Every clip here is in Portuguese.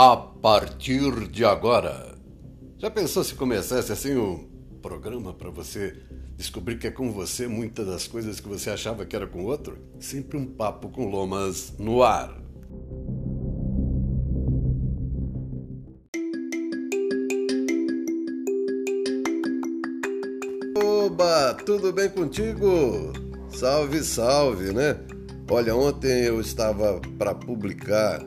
a partir de agora. Já pensou se começasse assim um programa para você descobrir que é com você muitas das coisas que você achava que era com outro? Sempre um papo com lomas no ar. Oba, tudo bem contigo? Salve, salve, né? Olha, ontem eu estava para publicar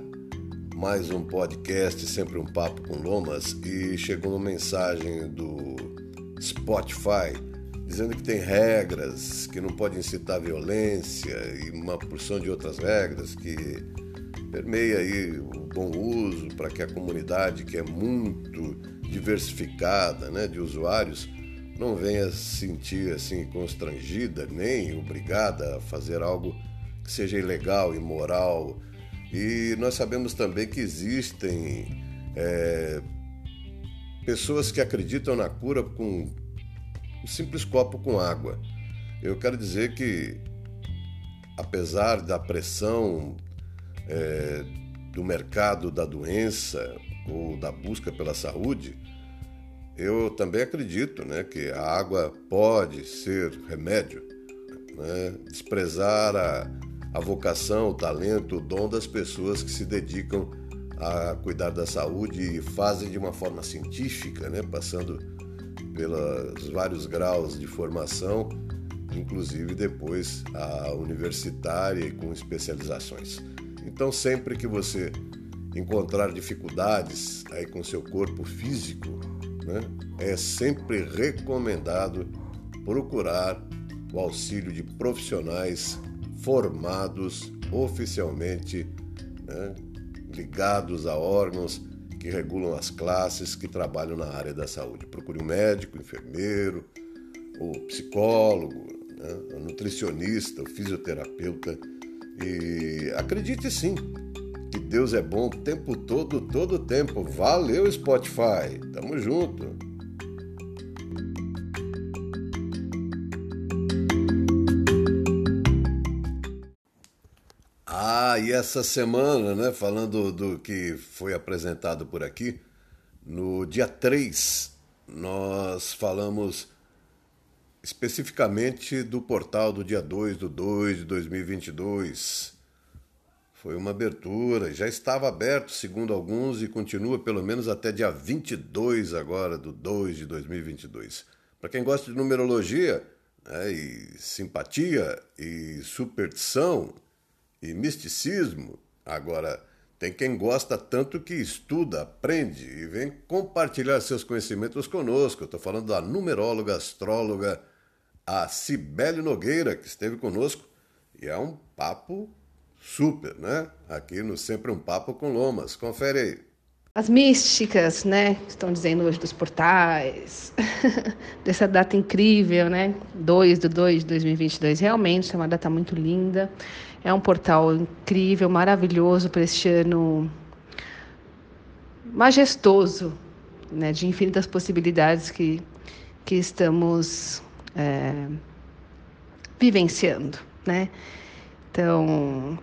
mais um podcast, sempre um papo com Lomas, e chegou uma mensagem do Spotify dizendo que tem regras, que não pode incitar violência e uma porção de outras regras que permeia aí o bom uso para que a comunidade que é muito diversificada, né, de usuários, não venha se sentir assim constrangida nem obrigada a fazer algo que seja ilegal, imoral, e nós sabemos também que existem é, pessoas que acreditam na cura com um simples copo com água. Eu quero dizer que, apesar da pressão é, do mercado da doença ou da busca pela saúde, eu também acredito né, que a água pode ser remédio. Né? Desprezar a, a vocação, o talento, o dom das pessoas que se dedicam a cuidar da saúde e fazem de uma forma científica, né, passando pelos vários graus de formação, inclusive depois a universitária e com especializações. Então, sempre que você encontrar dificuldades aí com seu corpo físico, né, é sempre recomendado procurar o auxílio de profissionais formados oficialmente, né, ligados a órgãos que regulam as classes que trabalham na área da saúde. Procure um médico, enfermeiro, o psicólogo, né, o nutricionista, o fisioterapeuta. E acredite sim que Deus é bom o tempo todo, todo o tempo. Valeu, Spotify. Tamo junto. E essa semana, né, falando do que foi apresentado por aqui, no dia 3, nós falamos especificamente do portal do dia 2 do 2 de 2022. Foi uma abertura, já estava aberto, segundo alguns, e continua pelo menos até dia 22 agora do 2 de 2022. Para quem gosta de numerologia, né, e simpatia e superstição, e misticismo. Agora, tem quem gosta tanto que estuda, aprende e vem compartilhar seus conhecimentos conosco. Estou falando da numeróloga, astróloga, a Cibele Nogueira, que esteve conosco. E é um papo super, né? Aqui no Sempre um Papo com Lomas. Confere aí. As místicas, né? Estão dizendo hoje dos portais, dessa data incrível, né? 2 de 2 de 2022. Realmente é uma data muito linda. É um portal incrível, maravilhoso para este ano majestoso, né? De infinitas possibilidades que, que estamos é, vivenciando, né? Então,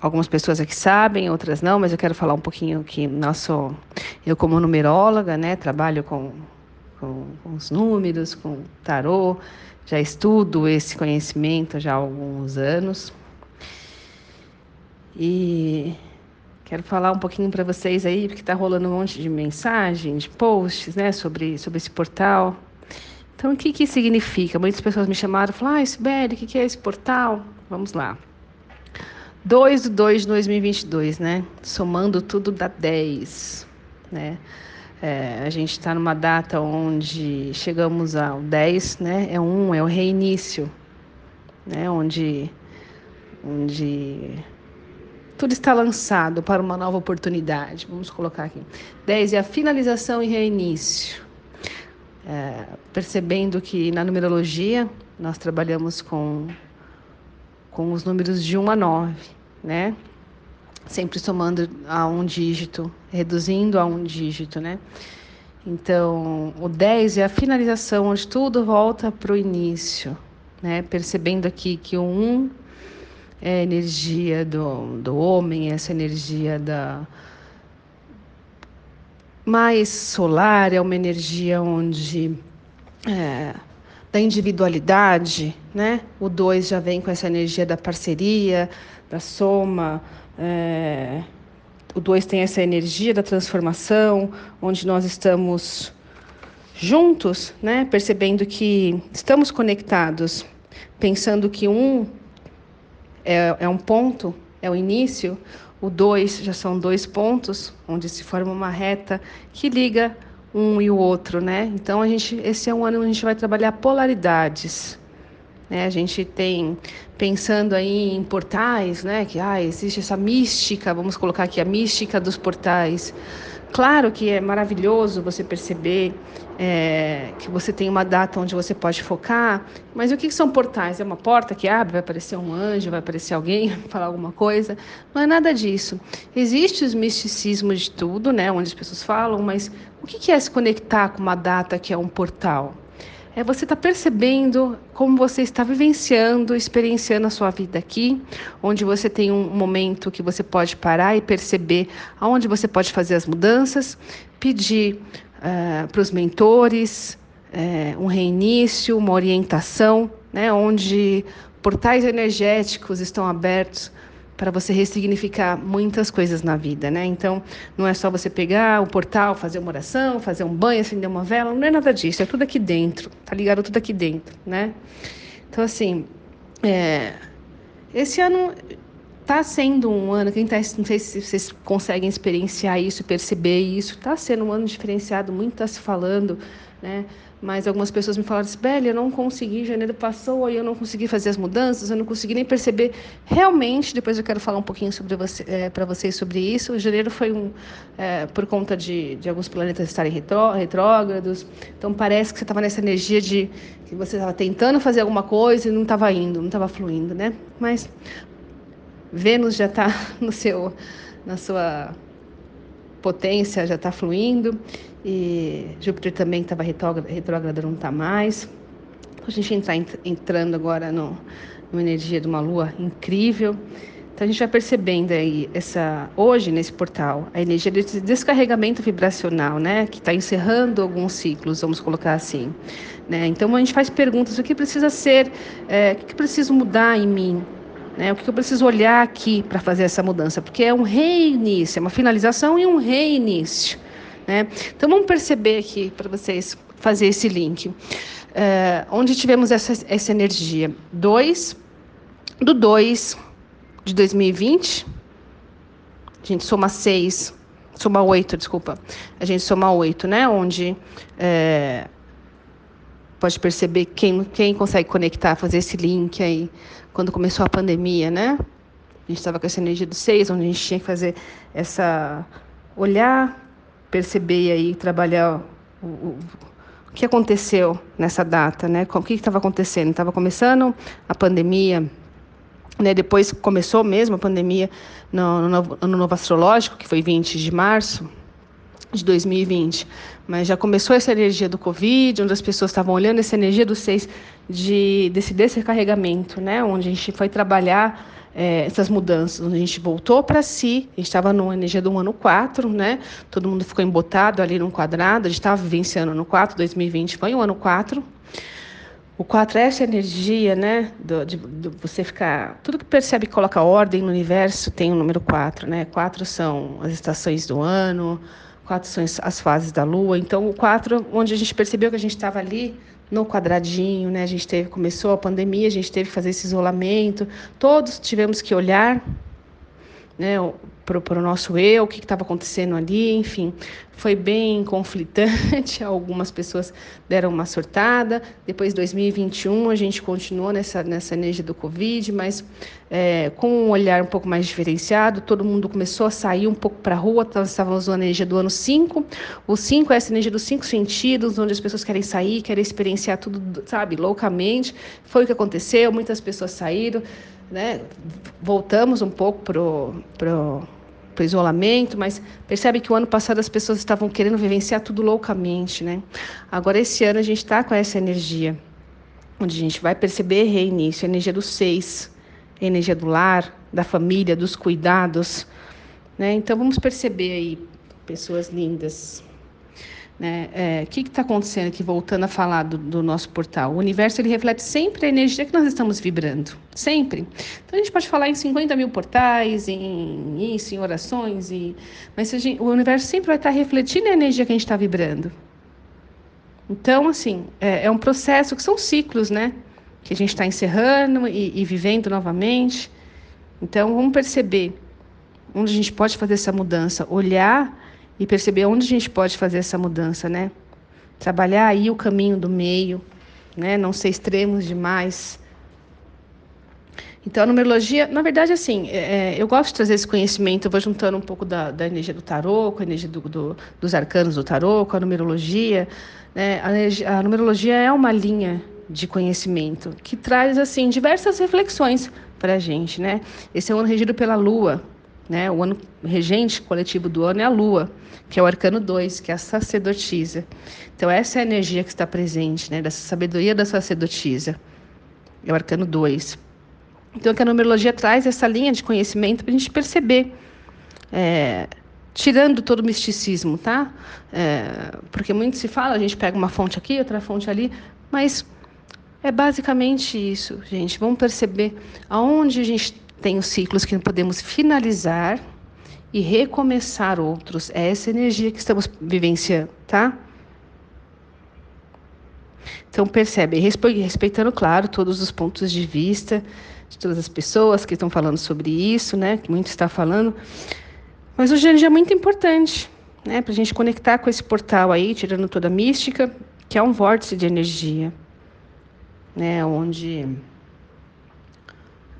algumas pessoas aqui sabem, outras não, mas eu quero falar um pouquinho que nosso, eu como numeróloga, né, trabalho com, com, com os números, com tarô, já estudo esse conhecimento já há alguns anos. E quero falar um pouquinho para vocês aí, porque está rolando um monte de mensagens, de posts, né, sobre, sobre esse portal. Então, o que, que significa? Muitas pessoas me chamaram e falaram, ah, Sibeli, o que, que é esse portal? Vamos lá. 2 de 2 de 2022, né? Somando tudo dá 10, né? É, a gente está numa data onde chegamos ao 10, né? É um, é o reinício, né? Onde, onde tudo está lançado para uma nova oportunidade. Vamos colocar aqui. 10 é a finalização e reinício. É, percebendo que na numerologia nós trabalhamos com, com os números de 1 a 9 né? Sempre somando a um dígito, reduzindo a um dígito, né? Então, o 10 é a finalização, onde tudo volta para o início, né? Percebendo aqui que o 1 é a energia do, do homem, essa energia da mais solar, é uma energia onde é, da individualidade, né? O dois já vem com essa energia da parceria, da soma. É, o dois tem essa energia da transformação, onde nós estamos juntos, né? Percebendo que estamos conectados, pensando que um é, é um ponto, é o início, o dois já são dois pontos, onde se forma uma reta que liga um e o outro, né? Então a gente, esse é um ano onde a gente vai trabalhar polaridades. Né? A gente tem pensando aí em portais, né? Que ah, existe essa mística, vamos colocar aqui a mística dos portais. Claro que é maravilhoso você perceber é, que você tem uma data onde você pode focar, mas o que, que são portais? É uma porta que abre, vai aparecer um anjo, vai aparecer alguém, falar alguma coisa? Não é nada disso. Existe os misticismos de tudo, né, onde as pessoas falam, mas o que, que é se conectar com uma data que é um portal? É você estar tá percebendo como você está vivenciando, experienciando a sua vida aqui, onde você tem um momento que você pode parar e perceber aonde você pode fazer as mudanças, pedir uh, para os mentores uh, um reinício, uma orientação, né, onde portais energéticos estão abertos para você ressignificar muitas coisas na vida, né? Então, não é só você pegar o portal, fazer uma oração, fazer um banho, acender uma vela, não é nada disso, é tudo aqui dentro, tá ligado tudo aqui dentro, né? Então, assim, é, esse ano está sendo um ano, quem tá, não sei se vocês conseguem experienciar isso, perceber isso, está sendo um ano diferenciado, muito está se falando, né? Mas algumas pessoas me falaram assim, Beli, eu não consegui, janeiro passou, e eu não consegui fazer as mudanças, eu não consegui nem perceber. Realmente, depois eu quero falar um pouquinho sobre você, é, para vocês sobre isso. O janeiro foi um, é, por conta de, de alguns planetas estarem retró, retrógrados. Então parece que você estava nessa energia de que você estava tentando fazer alguma coisa e não estava indo, não estava fluindo, né? Mas Vênus já está no seu, na sua potência, já está fluindo. E Júpiter também estava retrógrado, não está mais. A gente está entrando agora no, numa energia de uma lua incrível. Então a gente vai percebendo aí essa hoje nesse portal a energia desse descarregamento vibracional, né, que está encerrando alguns ciclos, vamos colocar assim, né. Então a gente faz perguntas: o que precisa ser, é, o que preciso mudar em mim, né? O que eu preciso olhar aqui para fazer essa mudança? Porque é um reinício, é uma finalização e um reinício. Né? Então vamos perceber aqui para vocês fazer esse link. É, onde tivemos essa, essa energia? 2 do 2 de 2020, a gente soma 6, soma 8, desculpa. A gente soma 8, né? Onde é, pode perceber quem, quem consegue conectar, fazer esse link aí, quando começou a pandemia, né? A gente estava com essa energia do 6, onde a gente tinha que fazer essa. olhar perceber aí, trabalhar o, o, o que aconteceu nessa data, né? O que estava acontecendo? Estava começando a pandemia, né? Depois começou mesmo a pandemia no, no, no novo astrológico, que foi 20 de março de 2020, mas já começou essa energia do Covid, onde as pessoas estavam olhando essa energia do 6 de, desse descarregamento, né? Onde a gente foi trabalhar é, essas mudanças. A gente voltou para si, a gente estava numa energia do ano 4, né? Todo mundo ficou embotado ali num quadrado, a gente estava vivenciando no 4, 2020 foi o ano 4. O 4 é essa energia, né? Do, de, de você ficar. Tudo que percebe que coloca ordem no universo tem o número 4, né? 4 são as estações do ano, 4 são as fases da lua. Então, o 4, onde a gente percebeu que a gente estava ali no quadradinho, né? A gente teve, começou a pandemia, a gente teve que fazer esse isolamento, todos tivemos que olhar, né, para o nosso eu, o que estava acontecendo ali, enfim, foi bem conflitante. Algumas pessoas deram uma surtada. Depois, 2021, a gente continuou nessa, nessa energia do Covid, mas é, com um olhar um pouco mais diferenciado. Todo mundo começou a sair um pouco para a rua, estávamos usando energia do ano 5. O 5 é essa energia dos cinco sentidos, onde as pessoas querem sair, querem experienciar tudo, sabe, loucamente. Foi o que aconteceu, muitas pessoas saíram. Né? Voltamos um pouco para o isolamento, mas percebe que o ano passado as pessoas estavam querendo vivenciar tudo loucamente, né? Agora, esse ano, a gente está com essa energia, onde a gente vai perceber reinício, a energia do seis, a energia do lar, da família, dos cuidados. Né? Então vamos perceber aí, pessoas lindas. Né? É, o que está acontecendo aqui, voltando a falar do, do, nosso portal? O universo ele reflete sempre a energia que nós estamos vibrando, sempre. Então a gente pode falar em 50 mil portais, em isso, em orações, e... mas gente, o universo sempre vai estar refletindo a energia que a gente está vibrando. Então, assim, é, é, um processo que são ciclos, né? Que a gente está encerrando e, e vivendo novamente. Então, vamos perceber onde a gente pode fazer essa mudança, olhar e perceber onde a gente pode fazer essa mudança, né? Trabalhar aí o caminho do meio, né? Não ser extremos demais. Então, a numerologia, na verdade, assim, é, é, eu gosto de trazer esse conhecimento, eu vou juntando um pouco da, da energia do tarô, com a energia do, do, dos arcanos do tarô, com a numerologia. Né? A, a numerologia é uma linha de conhecimento que traz, assim, diversas reflexões para a gente, né? Esse é um ano regido pela Lua, né? O ano regente coletivo do ano é a Lua, que é o arcano 2, que é a sacerdotisa. Então, essa é a energia que está presente, né? dessa sabedoria da sacerdotisa. É o arcano 2. Então, que a numerologia traz essa linha de conhecimento para a gente perceber, é, tirando todo o misticismo, tá? É, porque muito se fala, a gente pega uma fonte aqui, outra fonte ali, mas é basicamente isso, gente. Vamos perceber aonde a gente tem os ciclos que podemos finalizar e recomeçar outros. É essa energia que estamos vivenciando, tá? Então percebe, respeitando, claro, todos os pontos de vista de todas as pessoas que estão falando sobre isso, né? Que muito está falando. Mas hoje é muito importante, né? Para a gente conectar com esse portal aí, tirando toda a mística, que é um vórtice de energia, né? Onde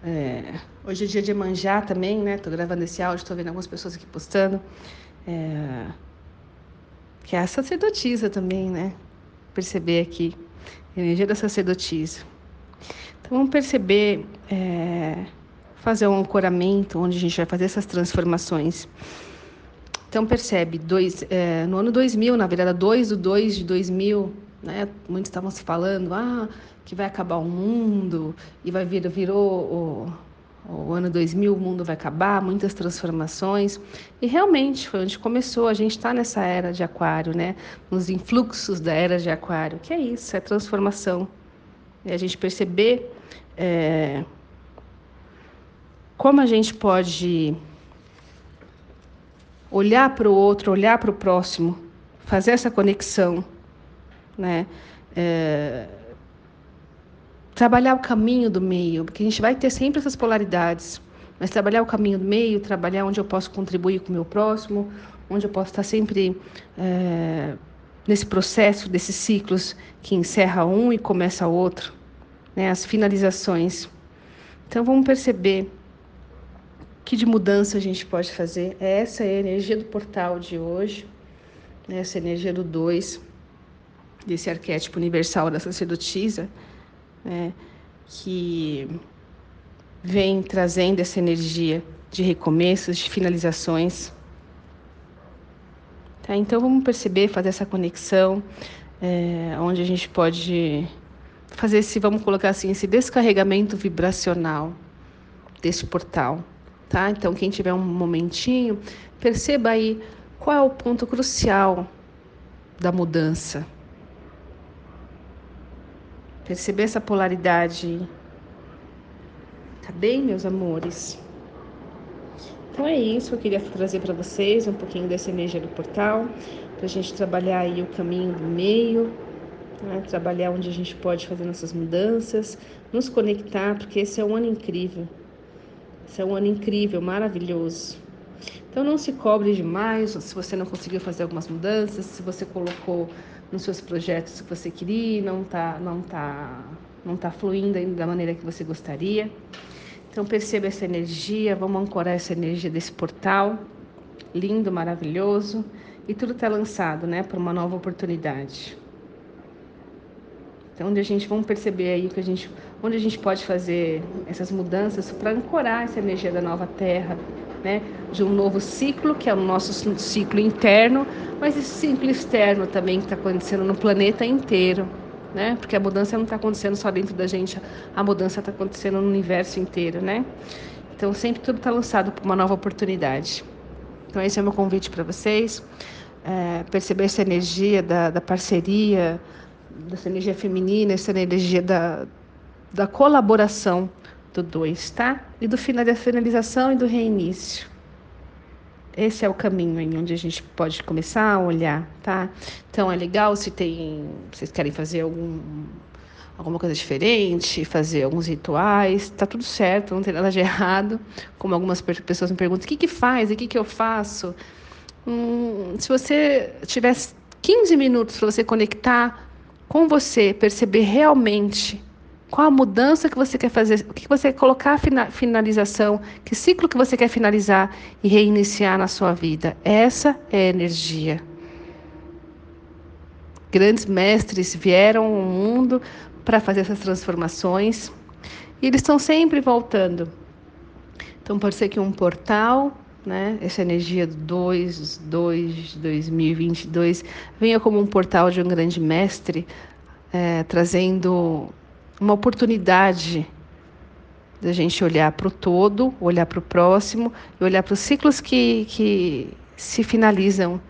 é, hoje é dia de manjar também, né? Estou gravando esse áudio, estou vendo algumas pessoas aqui postando. É, que é a sacerdotisa também, né? Perceber aqui, energia da sacerdotisa. Então vamos perceber, é, fazer um ancoramento onde a gente vai fazer essas transformações. Então percebe, dois, é, no ano 2000, na virada 2 do 2 de 2000, né, muitos estavam se falando, ah, que vai acabar o mundo, e vai vir, virou o, o ano 2000, o mundo vai acabar, muitas transformações. E realmente foi onde começou, a gente está nessa era de aquário, né? Nos influxos da era de aquário, que é isso, é transformação. E a gente perceber é, como a gente pode olhar para o outro, olhar para o próximo, fazer essa conexão, né? É, trabalhar o caminho do meio, porque a gente vai ter sempre essas polaridades, mas trabalhar o caminho do meio, trabalhar onde eu posso contribuir com o meu próximo, onde eu posso estar sempre é, nesse processo desses ciclos que encerra um e começa outro, né, as finalizações. Então vamos perceber que de mudança a gente pode fazer. Essa é a energia do portal de hoje, né, essa energia do dois, desse arquétipo universal da sacerdotisa né, que vem trazendo essa energia de recomeços, de finalizações. Tá? Então vamos perceber, fazer essa conexão, é, onde a gente pode fazer esse, vamos colocar assim, esse descarregamento vibracional desse portal. Tá? Então quem tiver um momentinho, perceba aí qual é o ponto crucial da mudança Perceber essa polaridade. Tá bem, meus amores? Então é isso eu queria trazer para vocês, um pouquinho dessa energia do portal, para a gente trabalhar aí o caminho do meio, né? trabalhar onde a gente pode fazer nossas mudanças, nos conectar, porque esse é um ano incrível. Esse é um ano incrível, maravilhoso. Então não se cobre demais se você não conseguiu fazer algumas mudanças, se você colocou nos seus projetos que você queria, não está não tá, não tá fluindo ainda da maneira que você gostaria. Então perceba essa energia, vamos ancorar essa energia desse portal lindo, maravilhoso e tudo está lançado, né, para uma nova oportunidade. Então, onde a gente vamos perceber aí que a gente, onde a gente pode fazer essas mudanças para ancorar essa energia da nova Terra, né, de um novo ciclo, que é o nosso ciclo interno, mas esse ciclo externo também que está acontecendo no planeta inteiro. né? Porque a mudança não está acontecendo só dentro da gente, a mudança está acontecendo no universo inteiro, né? Então sempre tudo está lançado para uma nova oportunidade. Então esse é o meu convite para vocês. É, perceber essa energia da, da parceria, dessa energia feminina, essa energia da, da colaboração do dois, tá? E do final da finalização e do reinício. Esse é o caminho em onde a gente pode começar a olhar, tá? Então é legal se tem, vocês querem fazer algum alguma coisa diferente, fazer alguns rituais, tá tudo certo, não tem nada de errado. Como algumas pessoas me perguntam, o que que faz? O que que eu faço? Hum, se você tivesse 15 minutos para você conectar com você, perceber realmente qual a mudança que você quer fazer? O que você quer colocar a finalização? Que ciclo que você quer finalizar e reiniciar na sua vida? Essa é a energia. Grandes mestres vieram ao mundo para fazer essas transformações e eles estão sempre voltando. Então pode ser que um portal, né, essa energia do 2, 2, 2022, venha como um portal de um grande mestre, é, trazendo uma oportunidade da gente olhar para o todo, olhar para o próximo e olhar para os ciclos que, que se finalizam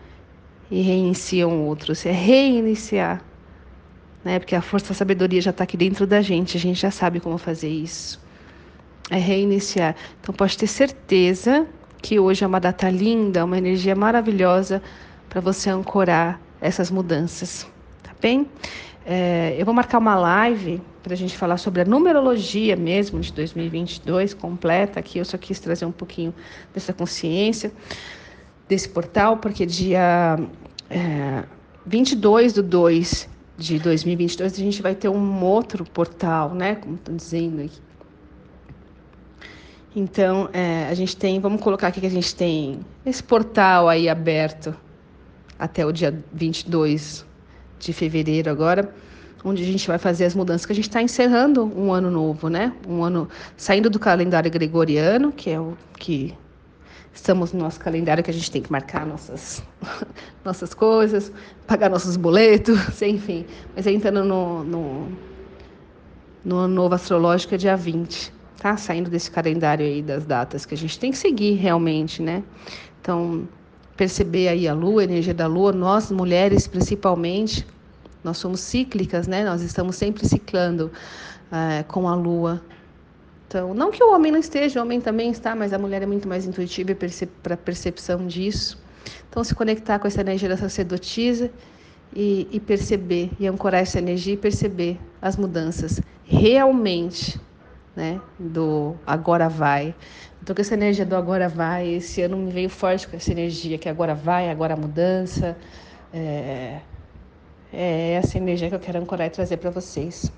e reiniciam outros. É reiniciar. Né? Porque a força da sabedoria já está aqui dentro da gente, a gente já sabe como fazer isso. É reiniciar. Então pode ter certeza que hoje é uma data linda, uma energia maravilhosa para você ancorar essas mudanças. Tá bem? É, eu vou marcar uma live para a gente falar sobre a numerologia mesmo de 2022 completa. Aqui eu só quis trazer um pouquinho dessa consciência desse portal, porque dia é, 22 do 2 de 2022 a gente vai ter um outro portal, né? Como estão dizendo aqui. Então, é, a gente tem, vamos colocar aqui que a gente tem esse portal aí aberto até o dia 22 de fevereiro agora, onde a gente vai fazer as mudanças, que a gente está encerrando um ano novo, né? Um ano saindo do calendário gregoriano, que é o que estamos no nosso calendário que a gente tem que marcar nossas, nossas coisas, pagar nossos boletos, enfim. Mas entrando no, no, no ano novo astrológico é dia 20, tá? Saindo desse calendário aí das datas que a gente tem que seguir realmente, né? Então, perceber aí a lua, a energia da lua, nós mulheres principalmente, nós somos cíclicas, né? Nós estamos sempre ciclando é, com a lua. Então, não que o homem não esteja, o homem também está, mas a mulher é muito mais intuitiva para a percepção disso. Então, se conectar com essa energia da sacerdotisa e, e perceber, e ancorar essa energia e perceber as mudanças realmente, né? Do agora vai, então, com essa energia do agora vai, esse ano me veio forte com essa energia que agora vai, agora mudança. É, é essa energia que eu quero ancorar e trazer para vocês.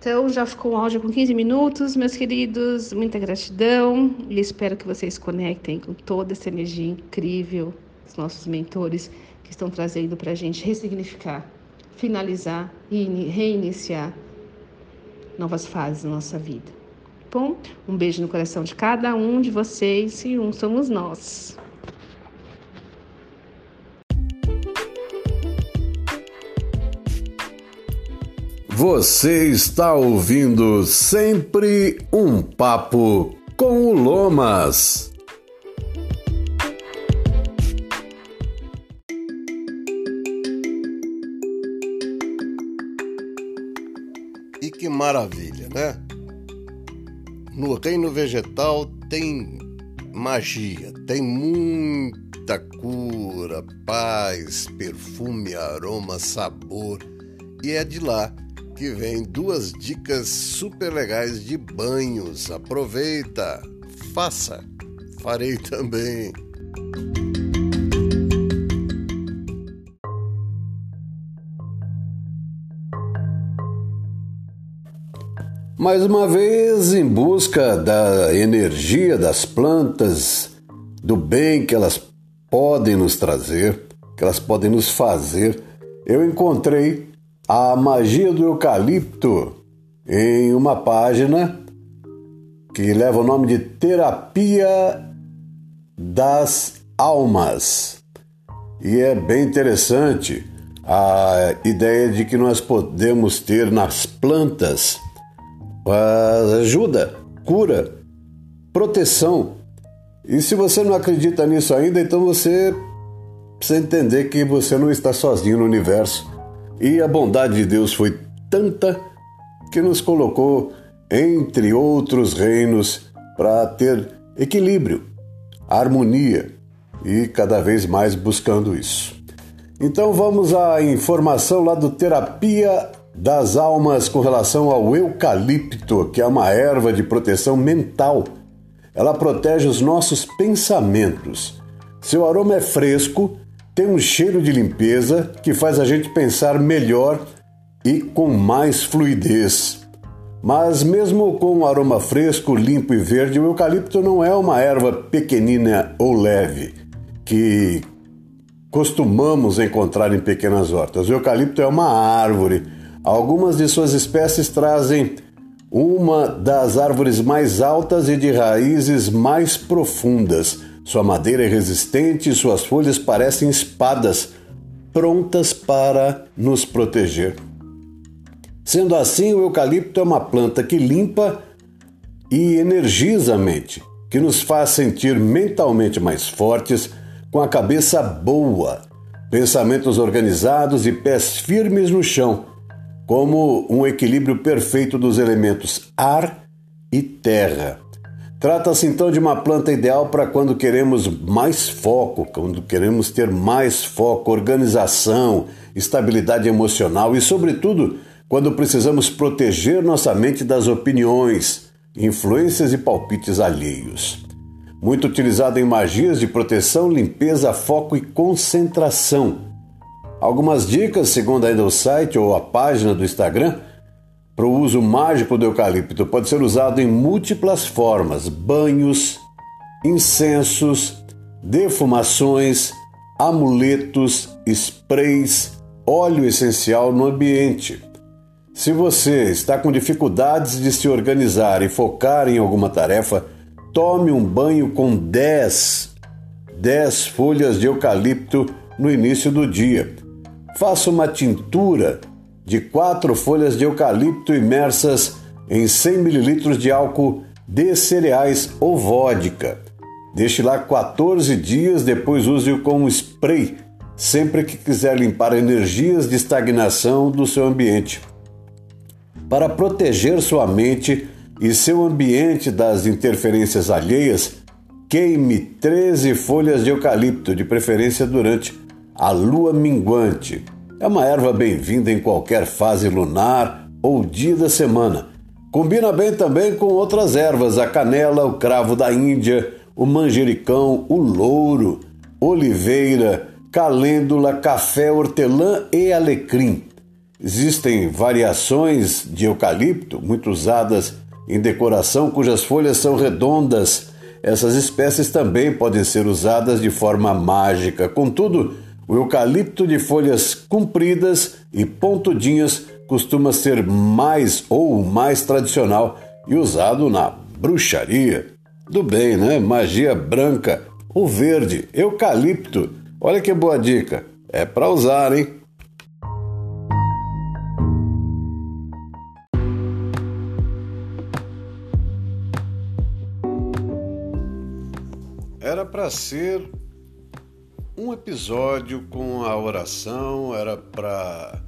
Então, já ficou um áudio com 15 minutos, meus queridos. Muita gratidão e espero que vocês conectem com toda essa energia incrível, os nossos mentores que estão trazendo para a gente ressignificar, finalizar e reiniciar novas fases na nossa vida Um beijo no coração de cada um de vocês e um somos nós. Você está ouvindo sempre um papo com o Lomas. E que maravilha, né? No reino vegetal tem magia, tem muita cura, paz, perfume, aroma, sabor. E é de lá que vem duas dicas super legais de banhos. Aproveita, faça. Farei também. Mais uma vez, em busca da energia das plantas, do bem que elas podem nos trazer, que elas podem nos fazer, eu encontrei a magia do eucalipto em uma página que leva o nome de Terapia das Almas. E é bem interessante a ideia de que nós podemos ter nas plantas ajuda, cura, proteção. E se você não acredita nisso ainda, então você precisa entender que você não está sozinho no universo. E a bondade de Deus foi tanta que nos colocou entre outros reinos para ter equilíbrio, harmonia e cada vez mais buscando isso. Então vamos à informação lá do Terapia das Almas com relação ao eucalipto, que é uma erva de proteção mental. Ela protege os nossos pensamentos. Seu aroma é fresco, tem um cheiro de limpeza que faz a gente pensar melhor e com mais fluidez. Mas mesmo com um aroma fresco, limpo e verde, o eucalipto não é uma erva pequenina ou leve que costumamos encontrar em pequenas hortas. O eucalipto é uma árvore. Algumas de suas espécies trazem uma das árvores mais altas e de raízes mais profundas. Sua madeira é resistente e suas folhas parecem espadas, prontas para nos proteger. Sendo assim, o eucalipto é uma planta que limpa e energiza a mente, que nos faz sentir mentalmente mais fortes com a cabeça boa, pensamentos organizados e pés firmes no chão, como um equilíbrio perfeito dos elementos ar e terra. Trata-se então de uma planta ideal para quando queremos mais foco, quando queremos ter mais foco, organização, estabilidade emocional e, sobretudo, quando precisamos proteger nossa mente das opiniões, influências e palpites alheios muito utilizado em magias de proteção, limpeza, foco e concentração. Algumas dicas, segundo ainda o site ou a página do Instagram, para o uso mágico do eucalipto. Pode ser usado em múltiplas formas: banhos, incensos, defumações, amuletos, sprays, óleo essencial no ambiente. Se você está com dificuldades de se organizar e focar em alguma tarefa, Tome um banho com 10, 10 folhas de eucalipto no início do dia. Faça uma tintura de 4 folhas de eucalipto imersas em 100 ml de álcool de cereais ou vodka. Deixe lá 14 dias, depois use-o como spray sempre que quiser limpar energias de estagnação do seu ambiente. Para proteger sua mente e seu ambiente das interferências alheias, queime 13 folhas de eucalipto, de preferência durante a lua minguante. É uma erva bem-vinda em qualquer fase lunar ou dia da semana. Combina bem também com outras ervas, a canela, o cravo da Índia, o manjericão, o louro, oliveira, calêndula, café, hortelã e alecrim. Existem variações de eucalipto, muito usadas em decoração cujas folhas são redondas. Essas espécies também podem ser usadas de forma mágica. Contudo, o eucalipto de folhas compridas e pontudinhas costuma ser mais ou mais tradicional e usado na bruxaria. Do bem, né? Magia branca, o verde, eucalipto. Olha que boa dica. É para usar, hein? Era para ser um episódio com a oração, era para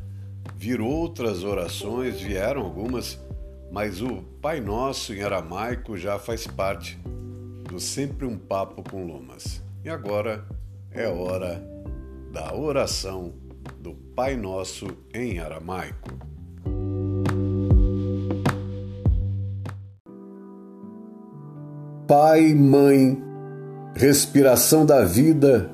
vir outras orações, vieram algumas, mas o Pai Nosso em aramaico já faz parte do Sempre um Papo com Lomas. E agora é hora da oração do Pai Nosso em aramaico. Pai, Mãe, respiração da vida,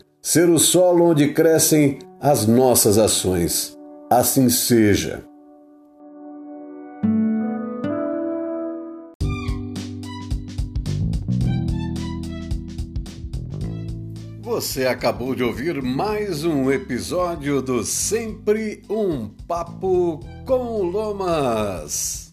ser o solo onde crescem as nossas ações. Assim seja. Você acabou de ouvir mais um episódio do Sempre um Papo com Lomas.